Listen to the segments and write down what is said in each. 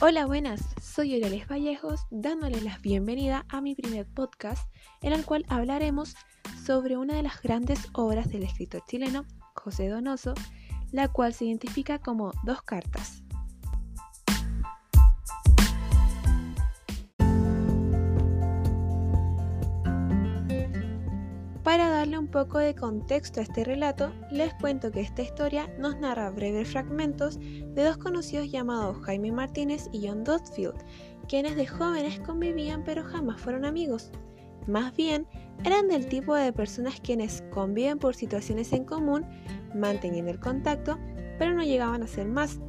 Hola, buenas, soy Aureles Vallejos dándoles la bienvenida a mi primer podcast en el cual hablaremos sobre una de las grandes obras del escritor chileno José Donoso, la cual se identifica como Dos Cartas. Para darle un poco de contexto a este relato, les cuento que esta historia nos narra breves fragmentos de dos conocidos llamados Jaime Martínez y John Dotfield, quienes de jóvenes convivían pero jamás fueron amigos. Más bien, eran del tipo de personas quienes conviven por situaciones en común, manteniendo el contacto, pero no llegaban a ser más.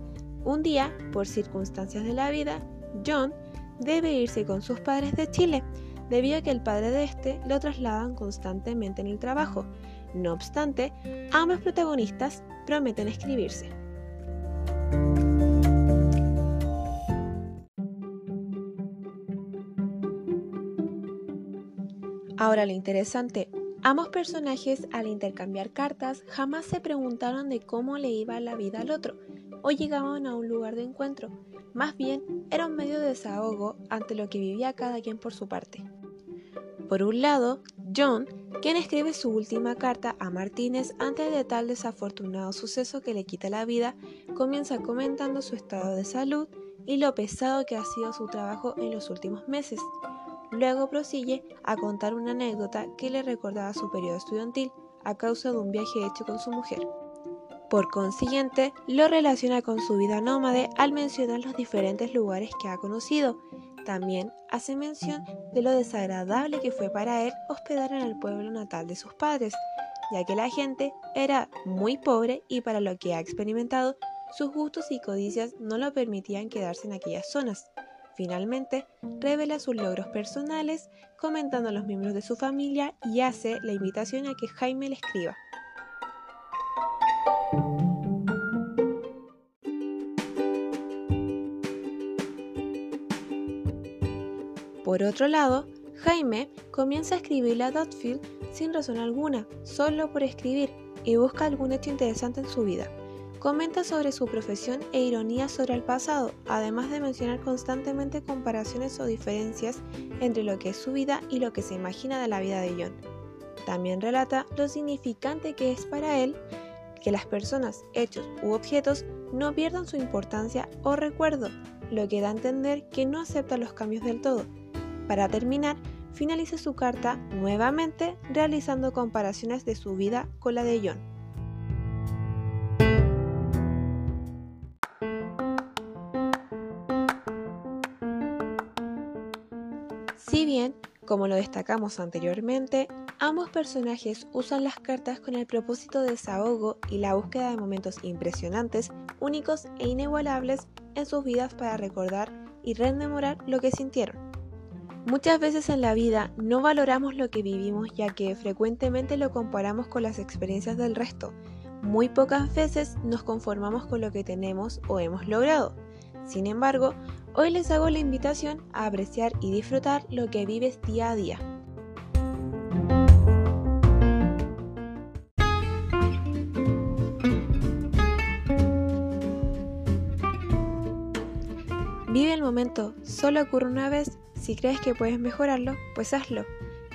Un día, por circunstancias de la vida, John debe irse con sus padres de Chile, debido a que el padre de este lo trasladan constantemente en el trabajo. No obstante, ambos protagonistas prometen escribirse. Ahora lo interesante, ambos personajes al intercambiar cartas jamás se preguntaron de cómo le iba la vida al otro o llegaban a un lugar de encuentro, más bien era un medio de desahogo ante lo que vivía cada quien por su parte. Por un lado, John, quien escribe su última carta a Martínez antes de tal desafortunado suceso que le quita la vida, comienza comentando su estado de salud y lo pesado que ha sido su trabajo en los últimos meses. Luego prosigue a contar una anécdota que le recordaba su periodo estudiantil a causa de un viaje hecho con su mujer. Por consiguiente, lo relaciona con su vida nómade al mencionar los diferentes lugares que ha conocido, también hace mención de lo desagradable que fue para él hospedar en el pueblo natal de sus padres, ya que la gente era muy pobre y para lo que ha experimentado, sus gustos y codicias no lo permitían quedarse en aquellas zonas. Finalmente, revela sus logros personales, comentando a los miembros de su familia y hace la invitación a que Jaime le escriba. Por otro lado, Jaime comienza a escribirle a Dotfield sin razón alguna, solo por escribir, y busca algún hecho interesante en su vida. Comenta sobre su profesión e ironía sobre el pasado, además de mencionar constantemente comparaciones o diferencias entre lo que es su vida y lo que se imagina de la vida de John. También relata lo significante que es para él que las personas, hechos u objetos no pierdan su importancia o recuerdo, lo que da a entender que no acepta los cambios del todo, para terminar, finaliza su carta nuevamente realizando comparaciones de su vida con la de John. Si bien, como lo destacamos anteriormente, ambos personajes usan las cartas con el propósito de desahogo y la búsqueda de momentos impresionantes, únicos e inigualables en sus vidas para recordar y rememorar lo que sintieron. Muchas veces en la vida no valoramos lo que vivimos ya que frecuentemente lo comparamos con las experiencias del resto. Muy pocas veces nos conformamos con lo que tenemos o hemos logrado. Sin embargo, hoy les hago la invitación a apreciar y disfrutar lo que vives día a día. Vive el momento, solo ocurre una vez si crees que puedes mejorarlo, pues hazlo.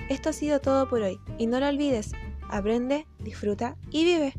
Esto ha sido todo por hoy y no lo olvides, aprende, disfruta y vive.